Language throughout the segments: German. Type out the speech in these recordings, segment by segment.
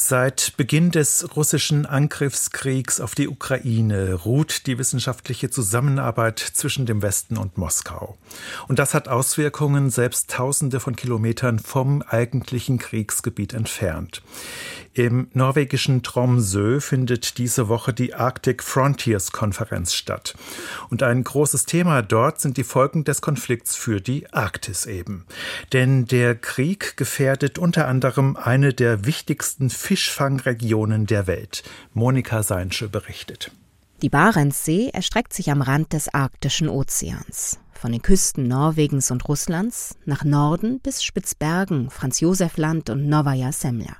Seit Beginn des russischen Angriffskriegs auf die Ukraine ruht die wissenschaftliche Zusammenarbeit zwischen dem Westen und Moskau. Und das hat Auswirkungen selbst Tausende von Kilometern vom eigentlichen Kriegsgebiet entfernt. Im norwegischen Tromsø findet diese Woche die Arctic Frontiers Konferenz statt. Und ein großes Thema dort sind die Folgen des Konflikts für die Arktis eben. Denn der Krieg gefährdet unter anderem eine der wichtigsten Fischfangregionen der Welt. Monika Seinsche berichtet. Die Barentssee erstreckt sich am Rand des Arktischen Ozeans. Von den Küsten Norwegens und Russlands nach Norden bis Spitzbergen, Franz Josef Land und Novaya Semlja.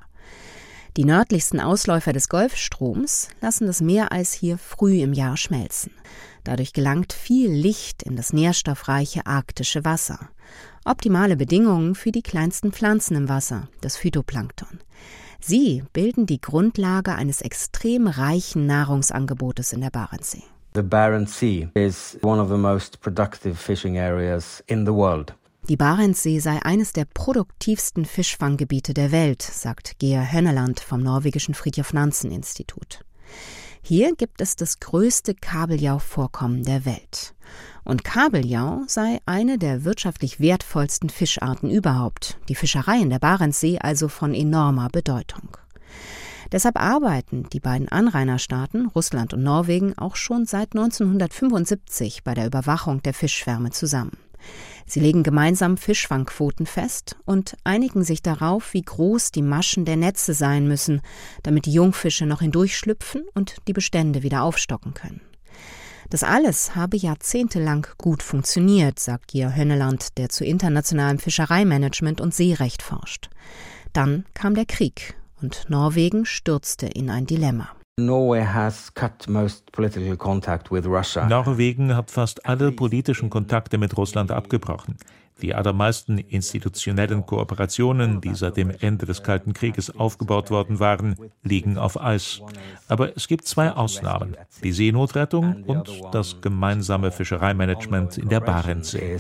Die nördlichsten Ausläufer des Golfstroms lassen das Meereis hier früh im Jahr schmelzen. Dadurch gelangt viel Licht in das nährstoffreiche arktische Wasser. Optimale Bedingungen für die kleinsten Pflanzen im Wasser, das Phytoplankton. Sie bilden die Grundlage eines extrem reichen Nahrungsangebotes in der Barentssee. The Barents Sea is one of the most productive fishing areas in the world. Die Barentssee sei eines der produktivsten Fischfanggebiete der Welt, sagt Gea Hönneland vom norwegischen Fridtjof Nansen Institut. Hier gibt es das größte Kabeljauvorkommen der Welt. Und Kabeljau sei eine der wirtschaftlich wertvollsten Fischarten überhaupt, die Fischerei in der Barentssee also von enormer Bedeutung. Deshalb arbeiten die beiden Anrainerstaaten, Russland und Norwegen, auch schon seit 1975 bei der Überwachung der Fischschwärme zusammen. Sie legen gemeinsam Fischfangquoten fest und einigen sich darauf, wie groß die Maschen der Netze sein müssen, damit die Jungfische noch hindurchschlüpfen und die Bestände wieder aufstocken können. Das alles habe jahrzehntelang gut funktioniert, sagt Georg Hönneland, der zu internationalem Fischereimanagement und Seerecht forscht. Dann kam der Krieg und Norwegen stürzte in ein Dilemma. Norwegen hat fast alle politischen Kontakte mit Russland abgebrochen. Die allermeisten institutionellen Kooperationen, die seit dem Ende des Kalten Krieges aufgebaut worden waren, liegen auf Eis. Aber es gibt zwei Ausnahmen, die Seenotrettung und das gemeinsame Fischereimanagement in der Barentssee.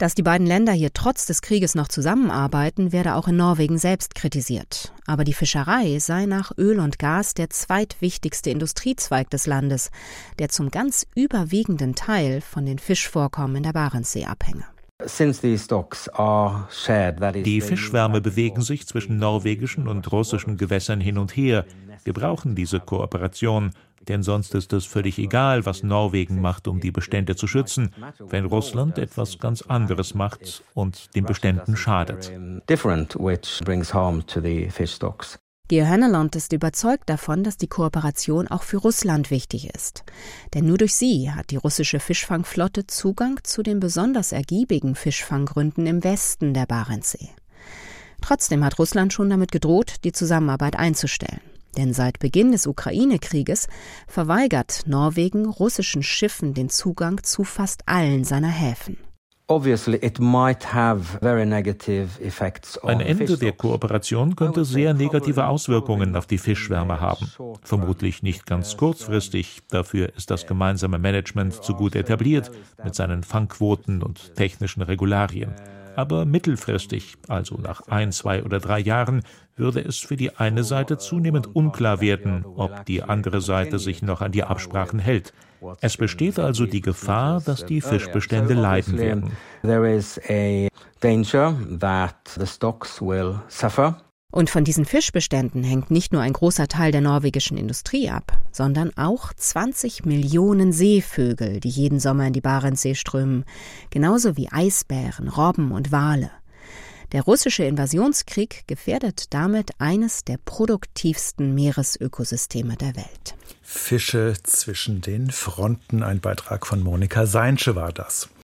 Dass die beiden Länder hier trotz des Krieges noch zusammenarbeiten, werde auch in Norwegen selbst kritisiert. Aber die Fischerei sei nach Öl und Gas der zweitwichtigste Industriezweig des Landes, der zum ganz überwiegenden Teil von den Fischvorkommen in der Barentssee abhänge. Die Fischschwärme bewegen sich zwischen norwegischen und russischen Gewässern hin und her. Wir brauchen diese Kooperation, denn sonst ist es völlig egal, was Norwegen macht, um die Bestände zu schützen, wenn Russland etwas ganz anderes macht und den Beständen schadet. Georg Hönneland ist überzeugt davon, dass die Kooperation auch für Russland wichtig ist. Denn nur durch sie hat die russische Fischfangflotte Zugang zu den besonders ergiebigen Fischfanggründen im Westen der Barentssee. Trotzdem hat Russland schon damit gedroht, die Zusammenarbeit einzustellen. Denn seit Beginn des Ukraine-Krieges verweigert Norwegen russischen Schiffen den Zugang zu fast allen seiner Häfen. Ein Ende der Kooperation könnte sehr negative Auswirkungen auf die Fischschwärme haben. Vermutlich nicht ganz kurzfristig, dafür ist das gemeinsame Management zu gut etabliert mit seinen Fangquoten und technischen Regularien. Aber mittelfristig, also nach ein, zwei oder drei Jahren, würde es für die eine Seite zunehmend unklar werden, ob die andere Seite sich noch an die Absprachen hält. Es besteht also die Gefahr, dass die Fischbestände leiden werden. Und von diesen Fischbeständen hängt nicht nur ein großer Teil der norwegischen Industrie ab, sondern auch 20 Millionen Seevögel, die jeden Sommer in die Barentssee strömen, genauso wie Eisbären, Robben und Wale. Der russische Invasionskrieg gefährdet damit eines der produktivsten Meeresökosysteme der Welt. Fische zwischen den Fronten, ein Beitrag von Monika Seinsche war das.